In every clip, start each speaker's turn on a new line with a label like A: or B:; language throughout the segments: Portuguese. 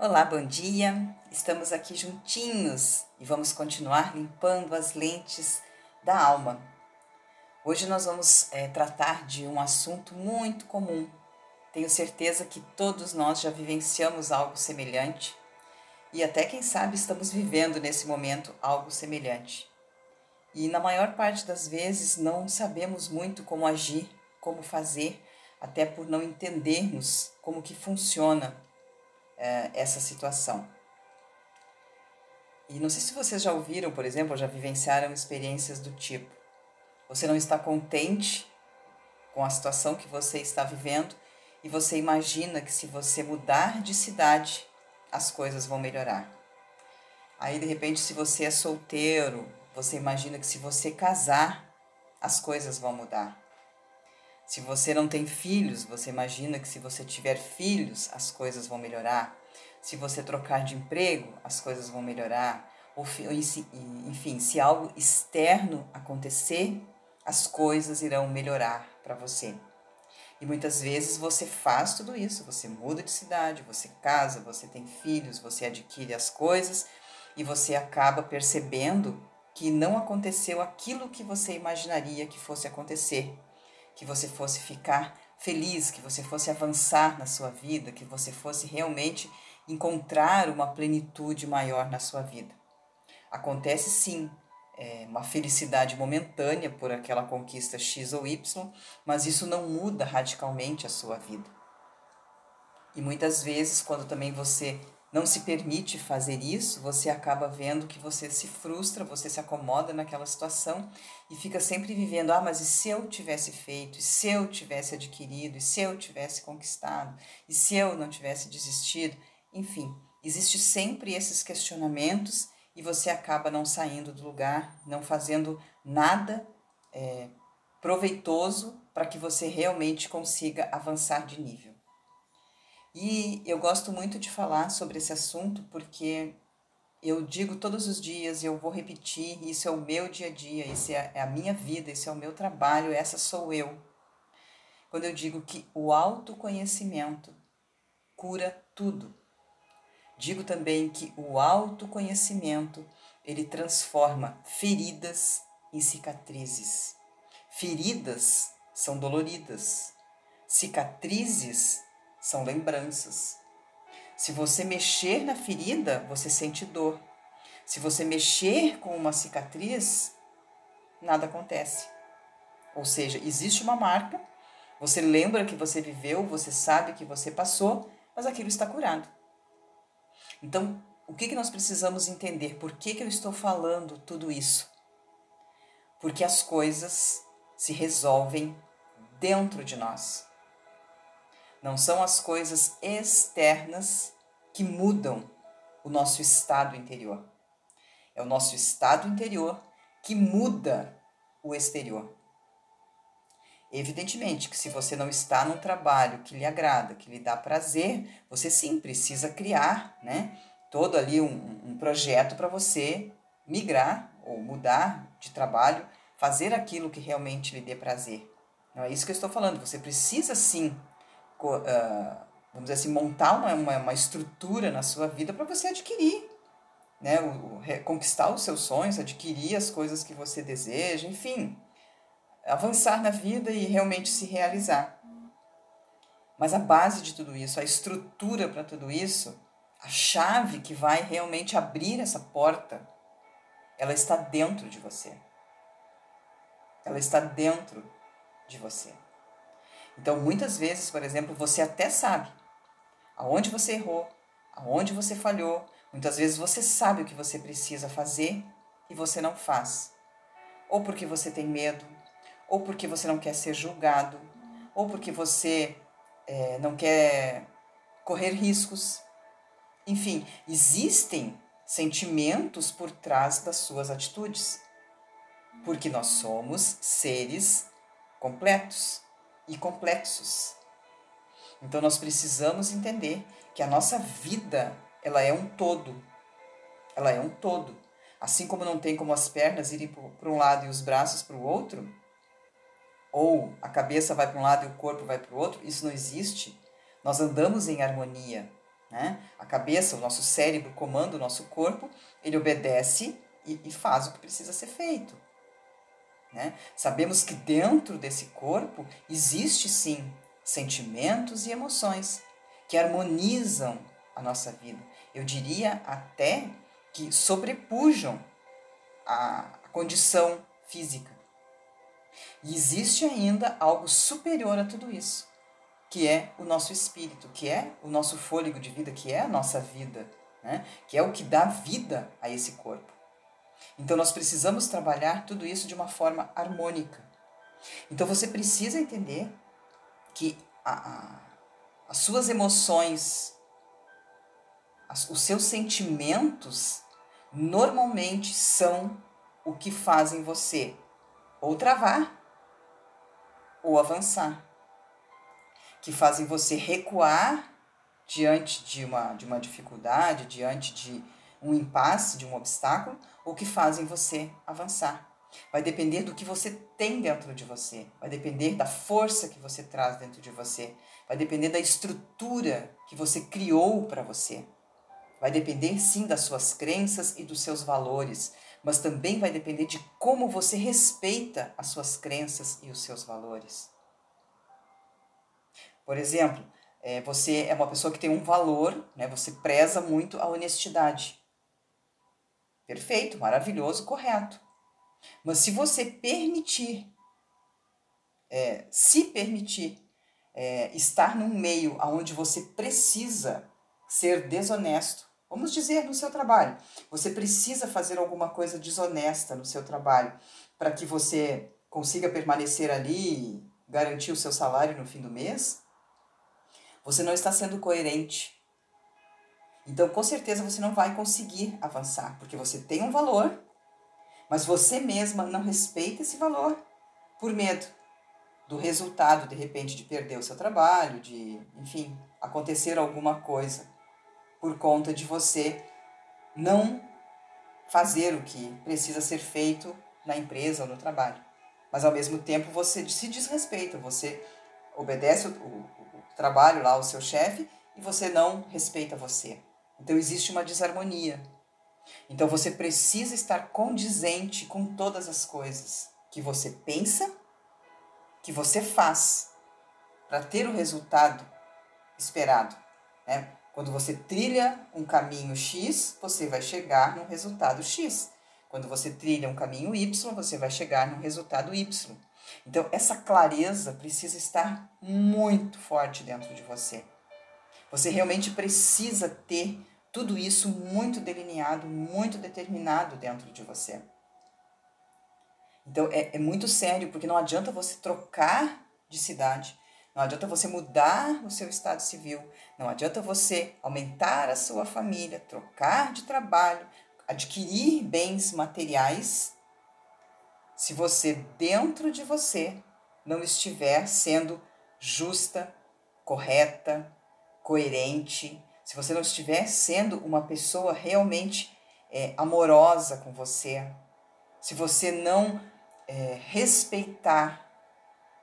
A: Olá, bom dia. Estamos aqui juntinhos e vamos continuar limpando as lentes da alma. Hoje nós vamos é, tratar de um assunto muito comum. Tenho certeza que todos nós já vivenciamos algo semelhante e até quem sabe estamos vivendo nesse momento algo semelhante. E na maior parte das vezes não sabemos muito como agir, como fazer, até por não entendermos como que funciona é, essa situação. E não sei se vocês já ouviram, por exemplo, já vivenciaram experiências do tipo: você não está contente com a situação que você está vivendo e você imagina que se você mudar de cidade, as coisas vão melhorar. Aí, de repente, se você é solteiro, você imagina que se você casar, as coisas vão mudar. Se você não tem filhos, você imagina que se você tiver filhos, as coisas vão melhorar. Se você trocar de emprego, as coisas vão melhorar. Ou, enfim, se algo externo acontecer, as coisas irão melhorar para você. E muitas vezes você faz tudo isso, você muda de cidade, você casa, você tem filhos, você adquire as coisas e você acaba percebendo que não aconteceu aquilo que você imaginaria que fosse acontecer que você fosse ficar feliz, que você fosse avançar na sua vida, que você fosse realmente encontrar uma plenitude maior na sua vida. Acontece sim é, uma felicidade momentânea por aquela conquista X ou Y, mas isso não muda radicalmente a sua vida. E muitas vezes, quando também você não se permite fazer isso, você acaba vendo que você se frustra, você se acomoda naquela situação e fica sempre vivendo: ah, mas e se eu tivesse feito, e se eu tivesse adquirido, e se eu tivesse conquistado, e se eu não tivesse desistido? Enfim, existe sempre esses questionamentos e você acaba não saindo do lugar, não fazendo nada é, proveitoso para que você realmente consiga avançar de nível. E eu gosto muito de falar sobre esse assunto porque eu digo todos os dias eu vou repetir: isso é o meu dia a dia, isso é, é a minha vida, isso é o meu trabalho, essa sou eu. Quando eu digo que o autoconhecimento cura tudo. Digo também que o autoconhecimento ele transforma feridas em cicatrizes. Feridas são doloridas, cicatrizes são lembranças. Se você mexer na ferida, você sente dor. Se você mexer com uma cicatriz, nada acontece. Ou seja, existe uma marca, você lembra que você viveu, você sabe que você passou, mas aquilo está curado. Então, o que, que nós precisamos entender? Por que, que eu estou falando tudo isso? Porque as coisas se resolvem dentro de nós. Não são as coisas externas que mudam o nosso estado interior. É o nosso estado interior que muda o exterior. Evidentemente que se você não está num trabalho que lhe agrada, que lhe dá prazer, você sim precisa criar, né, todo ali um, um projeto para você migrar ou mudar de trabalho, fazer aquilo que realmente lhe dê prazer. Não é isso que eu estou falando. Você precisa sim uh, vamos dizer assim, montar uma, uma, estrutura na sua vida para você adquirir, né? Conquistar os seus sonhos, adquirir as coisas que você deseja, enfim, avançar na vida e realmente se realizar. Mas a base de tudo isso, a estrutura para tudo isso, a chave que vai realmente abrir essa porta, ela está dentro de você. Ela está dentro de você. Então, muitas vezes, por exemplo, você até sabe aonde você errou, aonde você falhou. Muitas vezes você sabe o que você precisa fazer e você não faz. Ou porque você tem medo, ou porque você não quer ser julgado, ou porque você é, não quer correr riscos. Enfim, existem sentimentos por trás das suas atitudes, porque nós somos seres completos e complexos. Então nós precisamos entender que a nossa vida, ela é um todo. Ela é um todo. Assim como não tem como as pernas irem para um lado e os braços para o outro, ou a cabeça vai para um lado e o corpo vai para o outro, isso não existe. Nós andamos em harmonia. Né? A cabeça, o nosso cérebro comanda o nosso corpo, ele obedece e, e faz o que precisa ser feito. Né? Sabemos que dentro desse corpo existe sim sentimentos e emoções que harmonizam a nossa vida. Eu diria até que sobrepujam a, a condição física. E existe ainda algo superior a tudo isso, que é o nosso espírito, que é o nosso fôlego de vida, que é a nossa vida, né? que é o que dá vida a esse corpo. Então nós precisamos trabalhar tudo isso de uma forma harmônica. Então você precisa entender que a, a, as suas emoções, as, os seus sentimentos, normalmente são o que fazem você ou travar ou avançar, que fazem você recuar diante de uma, de uma dificuldade, diante de um impasse, de um obstáculo, ou que fazem você avançar. Vai depender do que você tem dentro de você, vai depender da força que você traz dentro de você, vai depender da estrutura que você criou para você. Vai depender sim das suas crenças e dos seus valores, mas também vai depender de como você respeita as suas crenças e os seus valores. Por exemplo, é, você é uma pessoa que tem um valor, né? você preza muito a honestidade. Perfeito, maravilhoso, correto. Mas se você permitir, é, se permitir é, estar num meio onde você precisa ser desonesto, Vamos dizer no seu trabalho. Você precisa fazer alguma coisa desonesta no seu trabalho para que você consiga permanecer ali e garantir o seu salário no fim do mês. Você não está sendo coerente. Então, com certeza, você não vai conseguir avançar, porque você tem um valor, mas você mesma não respeita esse valor por medo do resultado, de repente, de perder o seu trabalho, de, enfim, acontecer alguma coisa por conta de você não fazer o que precisa ser feito na empresa ou no trabalho. Mas ao mesmo tempo você se desrespeita, você obedece o, o, o trabalho lá ao seu chefe e você não respeita você. Então existe uma desarmonia. Então você precisa estar condizente com todas as coisas que você pensa, que você faz, para ter o resultado esperado. Né? Quando você trilha um caminho X, você vai chegar no resultado X. Quando você trilha um caminho Y, você vai chegar no resultado Y. Então, essa clareza precisa estar muito forte dentro de você. Você realmente precisa ter tudo isso muito delineado, muito determinado dentro de você. Então, é, é muito sério, porque não adianta você trocar de cidade, não adianta você mudar o seu estado civil, não adianta você aumentar a sua família, trocar de trabalho, adquirir bens materiais, se você dentro de você não estiver sendo justa, correta, coerente, se você não estiver sendo uma pessoa realmente é, amorosa com você, se você não é, respeitar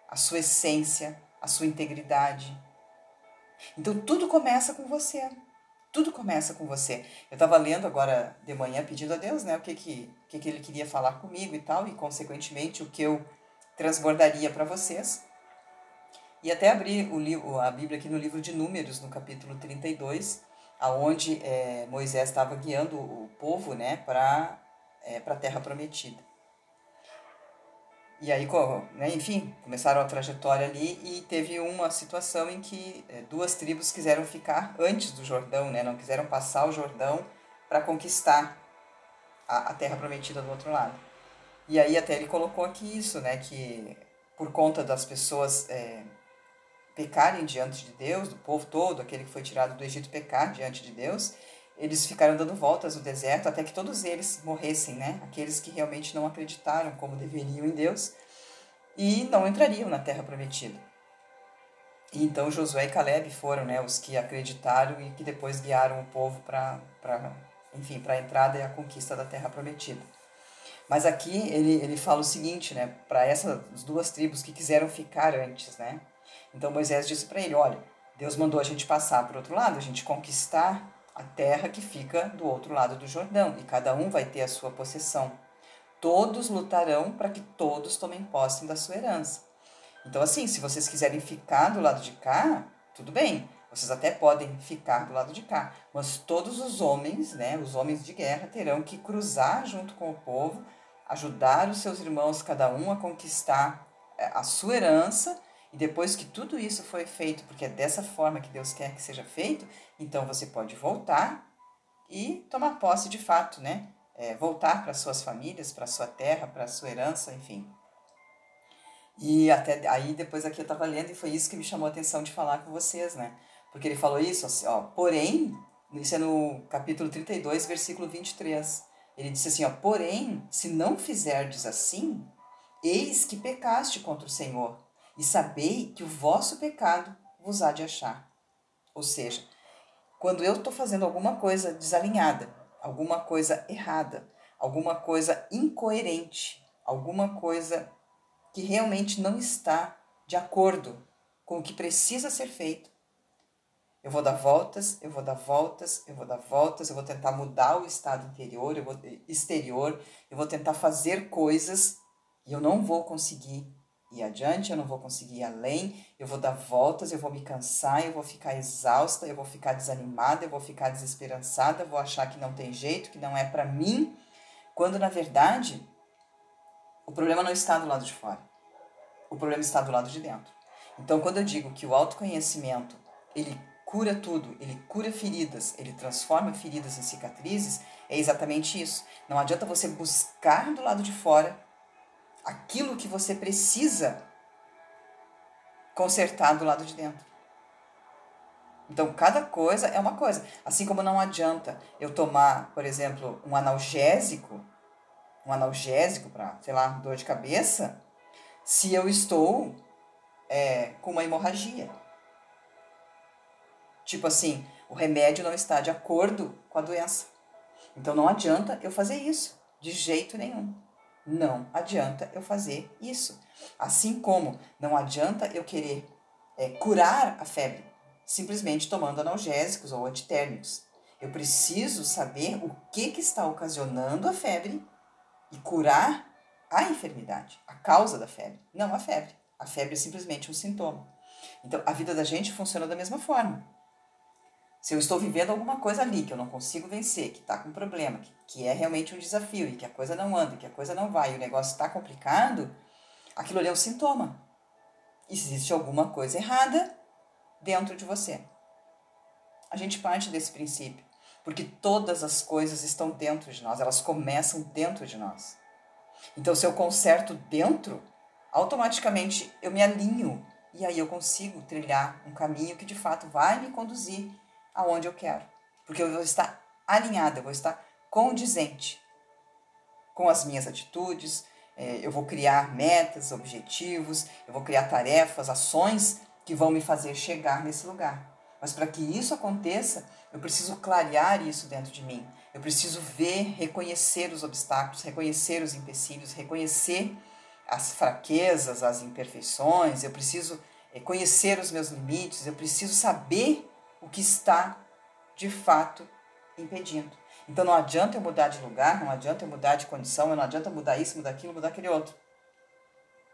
A: a sua essência, a sua integridade. Então tudo começa com você. Tudo começa com você. Eu estava lendo agora de manhã pedindo a Deus, né, o que que, o que que ele queria falar comigo e tal, e consequentemente o que eu transbordaria para vocês. E até abri o livro, a Bíblia aqui no livro de Números, no capítulo 32, aonde é, Moisés estava guiando o povo né, para é, a terra prometida. E aí, né, enfim, começaram a trajetória ali e teve uma situação em que é, duas tribos quiseram ficar antes do Jordão, né, não quiseram passar o Jordão para conquistar a, a terra prometida do outro lado. E aí até ele colocou aqui isso, né, que por conta das pessoas é, pecarem diante de Deus, do povo todo, aquele que foi tirado do Egito pecar diante de Deus, eles ficaram dando voltas no deserto até que todos eles morressem, né? Aqueles que realmente não acreditaram como deveriam em Deus e não entrariam na terra prometida. E então Josué e Caleb foram, né, os que acreditaram e que depois guiaram o povo para, enfim, para a entrada e a conquista da terra prometida. Mas aqui ele, ele fala o seguinte, né, para essas duas tribos que quiseram ficar antes, né? Então Moisés disse para ele, olha, Deus mandou a gente passar para outro lado, a gente conquistar a terra que fica do outro lado do Jordão, e cada um vai ter a sua possessão. Todos lutarão para que todos tomem posse da sua herança. Então, assim, se vocês quiserem ficar do lado de cá, tudo bem, vocês até podem ficar do lado de cá, mas todos os homens, né, os homens de guerra, terão que cruzar junto com o povo, ajudar os seus irmãos, cada um, a conquistar é, a sua herança e depois que tudo isso foi feito, porque é dessa forma que Deus quer que seja feito, então você pode voltar e tomar posse de fato, né? É, voltar para suas famílias, para sua terra, para sua herança, enfim. E até aí depois aqui eu estava lendo e foi isso que me chamou a atenção de falar com vocês, né? Porque ele falou isso, assim, ó, porém, isso é no capítulo 32, versículo 23. Ele disse assim, ó, porém, se não fizerdes assim, eis que pecaste contra o Senhor, e sabei que o vosso pecado vos há de achar. Ou seja, quando eu estou fazendo alguma coisa desalinhada, alguma coisa errada, alguma coisa incoerente, alguma coisa que realmente não está de acordo com o que precisa ser feito, eu vou dar voltas, eu vou dar voltas, eu vou dar voltas, eu vou tentar mudar o estado interior, eu vou, exterior, eu vou tentar fazer coisas e eu não vou conseguir ir adiante, eu não vou conseguir ir além, eu vou dar voltas, eu vou me cansar, eu vou ficar exausta, eu vou ficar desanimada, eu vou ficar desesperançada, vou achar que não tem jeito, que não é para mim, quando na verdade o problema não está do lado de fora. O problema está do lado de dentro. Então, quando eu digo que o autoconhecimento, ele cura tudo, ele cura feridas, ele transforma feridas em cicatrizes, é exatamente isso. Não adianta você buscar do lado de fora aquilo que você precisa consertar do lado de dentro. Então, cada coisa é uma coisa. Assim como não adianta eu tomar, por exemplo, um analgésico, um analgésico para, sei lá, dor de cabeça, se eu estou é, com uma hemorragia. Tipo assim, o remédio não está de acordo com a doença. Então, não adianta eu fazer isso, de jeito nenhum. Não adianta eu fazer isso. Assim como não adianta eu querer é, curar a febre simplesmente tomando analgésicos ou antitérmicos. Eu preciso saber o que, que está ocasionando a febre e curar a enfermidade, a causa da febre, não a febre. A febre é simplesmente um sintoma. Então, a vida da gente funciona da mesma forma. Se eu estou vivendo alguma coisa ali que eu não consigo vencer, que está com problema, que, que é realmente um desafio e que a coisa não anda, que a coisa não vai, e o negócio está complicado, aquilo ali é um sintoma. Existe alguma coisa errada dentro de você. A gente parte desse princípio, porque todas as coisas estão dentro de nós, elas começam dentro de nós. Então, se eu conserto dentro, automaticamente eu me alinho e aí eu consigo trilhar um caminho que de fato vai me conduzir aonde eu quero. Porque eu vou estar alinhada, eu vou estar condizente com as minhas atitudes, é, eu vou criar metas, objetivos, eu vou criar tarefas, ações que vão me fazer chegar nesse lugar. Mas para que isso aconteça, eu preciso clarear isso dentro de mim. Eu preciso ver, reconhecer os obstáculos, reconhecer os empecilhos, reconhecer as fraquezas, as imperfeições. Eu preciso é, conhecer os meus limites. Eu preciso saber o que está de fato impedindo. Então não adianta eu mudar de lugar, não adianta eu mudar de condição, não adianta mudar isso, mudar aquilo, mudar aquele outro.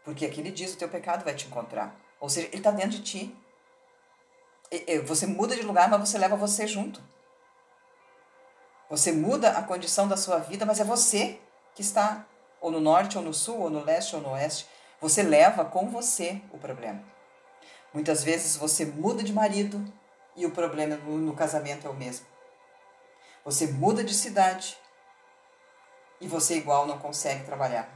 A: Porque aquele diz o teu pecado vai te encontrar. Ou seja, ele está dentro de ti. Você muda de lugar, mas você leva você junto. Você muda a condição da sua vida, mas é você que está ou no norte, ou no sul, ou no leste, ou no oeste. Você leva com você o problema. Muitas vezes você muda de marido, e o problema no, no casamento é o mesmo. Você muda de cidade e você igual não consegue trabalhar.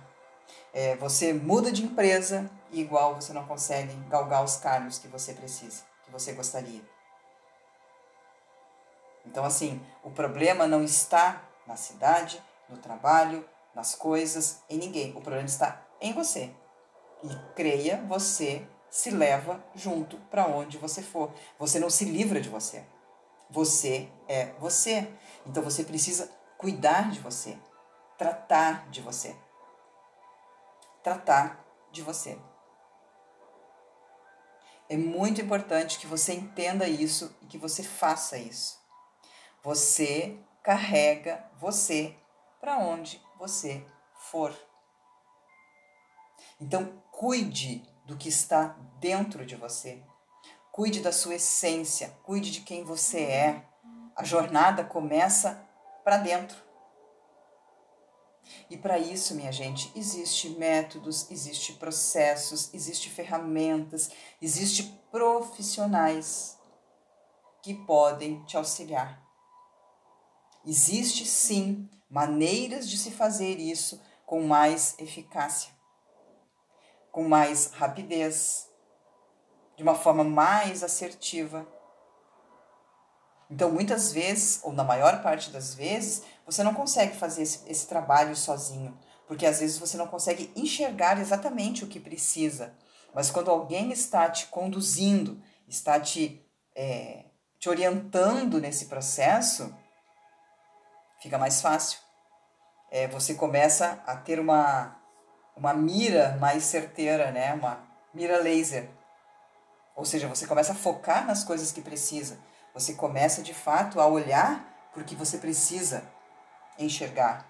A: É, você muda de empresa e igual você não consegue galgar os cargos que você precisa, que você gostaria. Então, assim, o problema não está na cidade, no trabalho, nas coisas, em ninguém. O problema está em você. E creia, você se leva junto para onde você for. Você não se livra de você. Você é você. Então você precisa cuidar de você, tratar de você. Tratar de você. É muito importante que você entenda isso e que você faça isso. Você carrega você para onde você for. Então, cuide do que está dentro de você. Cuide da sua essência, cuide de quem você é. A jornada começa para dentro. E para isso, minha gente, existe métodos, existe processos, existe ferramentas, existe profissionais que podem te auxiliar. Existe sim maneiras de se fazer isso com mais eficácia, com mais rapidez, de uma forma mais assertiva. Então, muitas vezes, ou na maior parte das vezes, você não consegue fazer esse, esse trabalho sozinho, porque às vezes você não consegue enxergar exatamente o que precisa. Mas quando alguém está te conduzindo, está te, é, te orientando nesse processo, fica mais fácil. É, você começa a ter uma, uma mira mais certeira, né? uma mira laser. Ou seja, você começa a focar nas coisas que precisa. Você começa de fato a olhar porque você precisa enxergar.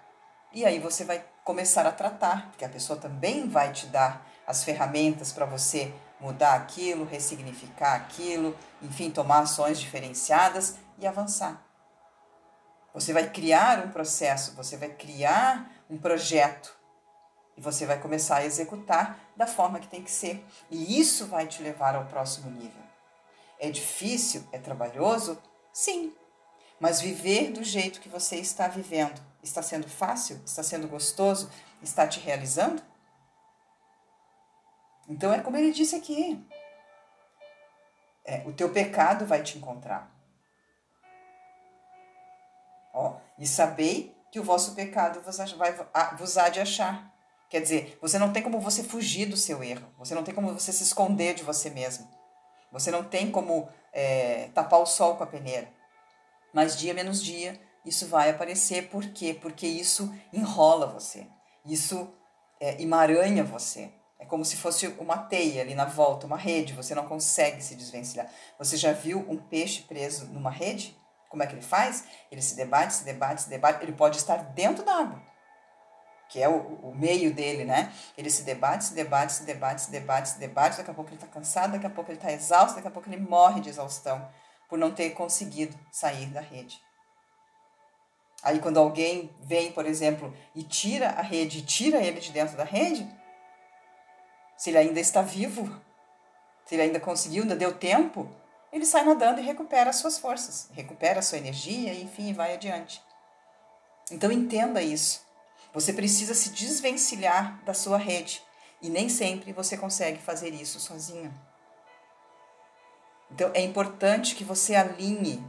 A: E aí você vai começar a tratar, porque a pessoa também vai te dar as ferramentas para você mudar aquilo, ressignificar aquilo, enfim, tomar ações diferenciadas e avançar. Você vai criar um processo, você vai criar um projeto e você vai começar a executar da forma que tem que ser. E isso vai te levar ao próximo nível. É difícil? É trabalhoso? Sim. Mas viver do jeito que você está vivendo está sendo fácil? Está sendo gostoso? Está te realizando? Então é como ele disse aqui. É, o teu pecado vai te encontrar. Ó, e sabei que o vosso pecado vos, vai, vos há de achar. Quer dizer, você não tem como você fugir do seu erro. Você não tem como você se esconder de você mesmo. Você não tem como é, tapar o sol com a peneira. Mas dia menos dia, isso vai aparecer. Por quê? Porque isso enrola você. Isso é, emaranha você. É como se fosse uma teia ali na volta, uma rede. Você não consegue se desvencilhar. Você já viu um peixe preso numa rede? Como é que ele faz? Ele se debate, se debate, se debate. Ele pode estar dentro da água, que é o, o meio dele, né? Ele se debate, se debate, se debate, se debate, se debate. Daqui a pouco ele está cansado, daqui a pouco ele está exausto, daqui a pouco ele morre de exaustão por não ter conseguido sair da rede. Aí quando alguém vem, por exemplo, e tira a rede, tira ele de dentro da rede, se ele ainda está vivo, se ele ainda conseguiu, ainda deu tempo, ele sai nadando e recupera as suas forças, recupera a sua energia e, enfim, vai adiante. Então entenda isso. Você precisa se desvencilhar da sua rede e nem sempre você consegue fazer isso sozinho. Então é importante que você alinhe,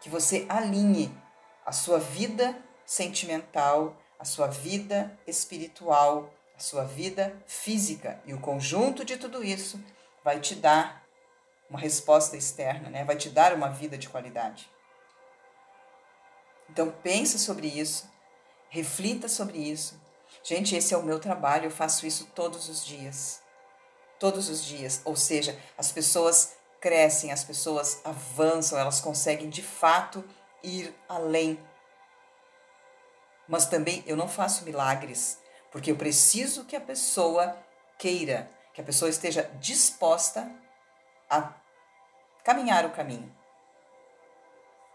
A: que você alinhe a sua vida sentimental, a sua vida espiritual, a sua vida física e o conjunto de tudo isso vai te dar uma resposta externa, né? Vai te dar uma vida de qualidade. Então pense sobre isso, reflita sobre isso. Gente, esse é o meu trabalho, eu faço isso todos os dias. Todos os dias, ou seja, as pessoas crescem, as pessoas avançam, elas conseguem de fato ir além. Mas também eu não faço milagres, porque eu preciso que a pessoa queira, que a pessoa esteja disposta a caminhar o caminho.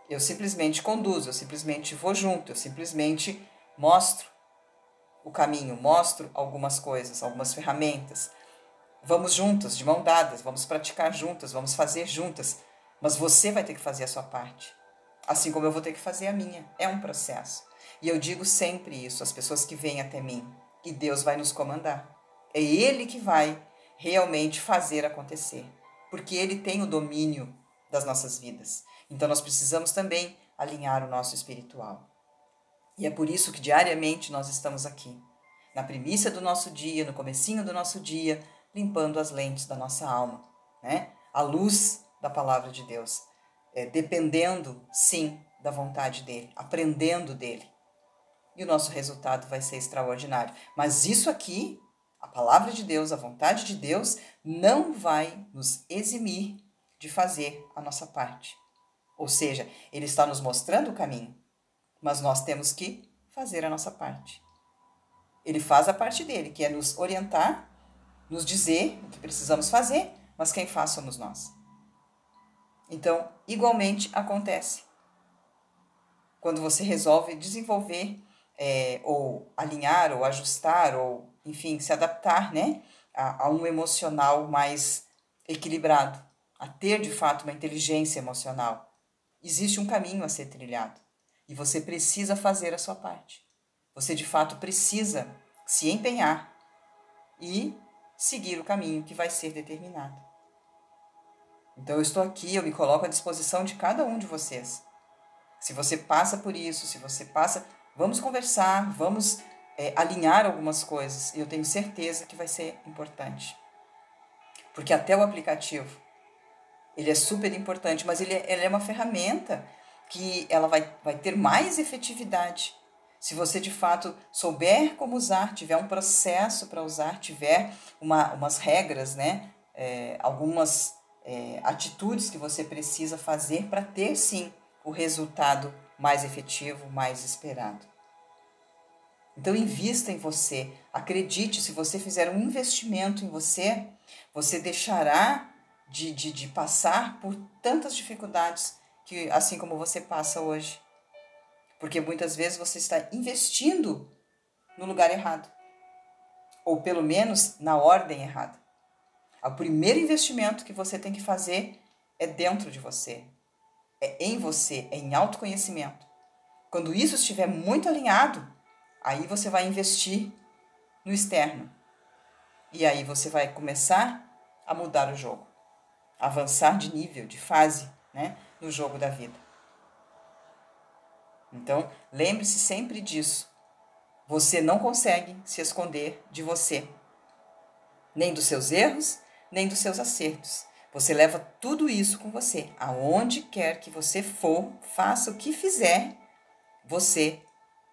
A: Eu simplesmente conduzo, eu simplesmente vou junto, eu simplesmente mostro o caminho, mostro algumas coisas, algumas ferramentas. Vamos juntas, de mão dadas, vamos praticar juntas, vamos fazer juntas, mas você vai ter que fazer a sua parte, assim como eu vou ter que fazer a minha. É um processo. E eu digo sempre isso às pessoas que vêm até mim, e Deus vai nos comandar. É Ele que vai realmente fazer acontecer porque Ele tem o domínio das nossas vidas. Então nós precisamos também alinhar o nosso espiritual. E é por isso que diariamente nós estamos aqui, na primícia do nosso dia, no comecinho do nosso dia, limpando as lentes da nossa alma, né? A luz da palavra de Deus, é, dependendo, sim, da vontade dele, aprendendo dele. E o nosso resultado vai ser extraordinário. Mas isso aqui A palavra de Deus, a vontade de Deus, não vai nos eximir de fazer a nossa parte. Ou seja, Ele está nos mostrando o caminho, mas nós temos que fazer a nossa parte. Ele faz a parte dele, que é nos orientar, nos dizer o que precisamos fazer, mas quem faz somos nós. Então, igualmente acontece quando você resolve desenvolver é, ou alinhar ou ajustar ou enfim se adaptar né a, a, um emocional mais equilibrado a ter de fato uma inteligência emocional existe um caminho a ser trilhado e você precisa fazer a sua parte você de fato precisa se empenhar e seguir o caminho que vai ser determinado então eu estou aqui eu me coloco à disposição de cada um de vocês se você passa por isso, se você passa, vamos conversar, vamos é, alinhar algumas coisas. E eu tenho certeza que vai ser importante. Porque até o aplicativo, ele é super importante, mas ele é, ele é uma ferramenta que ela vai, vai ter mais efetividade se você de fato souber como usar, tiver um processo para usar, tiver uma, umas regras, né? É, algumas é, atitudes que você precisa fazer para ter sim o resultado mais efetivo, mais esperado. Então, invista em você. Acredite, se você fizer um investimento em você, você deixará de, de, de passar por tantas dificuldades que assim como você passa hoje. Porque muitas vezes você está investindo no lugar errado. Ou pelo menos na ordem errada. O primeiro investimento que você tem que fazer é dentro de você, é em você, é em autoconhecimento. Quando isso estiver muito alinhado, aí você vai investir no externo. E aí você vai começar a mudar o jogo, avançar de nível, de fase, né, no jogo da vida. Então, lembre-se sempre disso. Você não consegue se esconder de você, nem dos seus erros, nem dos seus acertos. Você leva tudo isso com você. Aonde quer que você for, faça o que fizer, você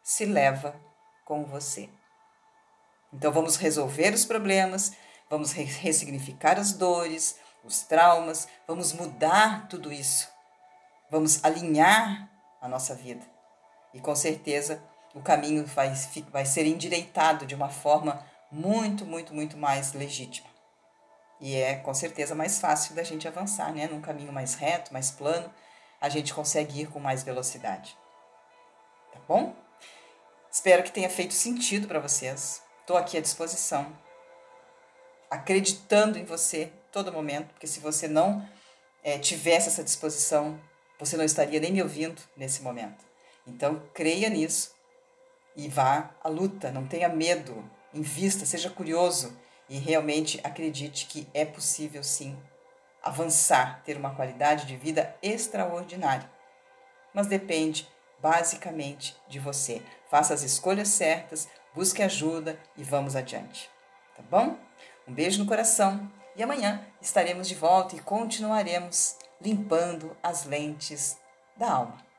A: se leva com você. Então vamos resolver os problemas, vamos ressignificar as dores, os traumas, vamos mudar tudo isso. Vamos alinhar a nossa vida. E com certeza o caminho vai, vai ser endireitado de uma forma muito, muito, muito mais legítima. E é com certeza mais fácil da gente avançar, né? Num caminho mais reto, mais plano, a gente consegue ir com mais velocidade. Tá bom? Espero que tenha feito sentido para vocês. Estou aqui à disposição, acreditando em você todo momento, porque se você não é, tivesse essa disposição, você não estaria nem me ouvindo nesse momento. Então, creia nisso e vá à luta, não tenha medo, invista, seja curioso e realmente acredite que é possível sim avançar, ter uma qualidade de vida extraordinária. Mas depende basicamente de você. Faça as escolhas certas, busque ajuda e vamos adiante. Tá bom? Um beijo no coração e amanhã estaremos de volta e continuaremos limpando as lentes da alma.